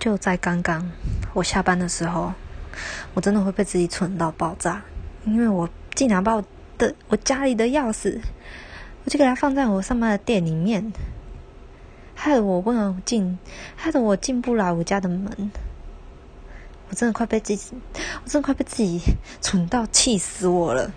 就在刚刚我下班的时候我真的会被自己蠢到爆炸。因为我竟然把我的我家里的钥匙我就给它放在我上班的店里面。害得我不能进害得我进不来我家的门。我真的快被自己我真的快被自己蠢到气死我了。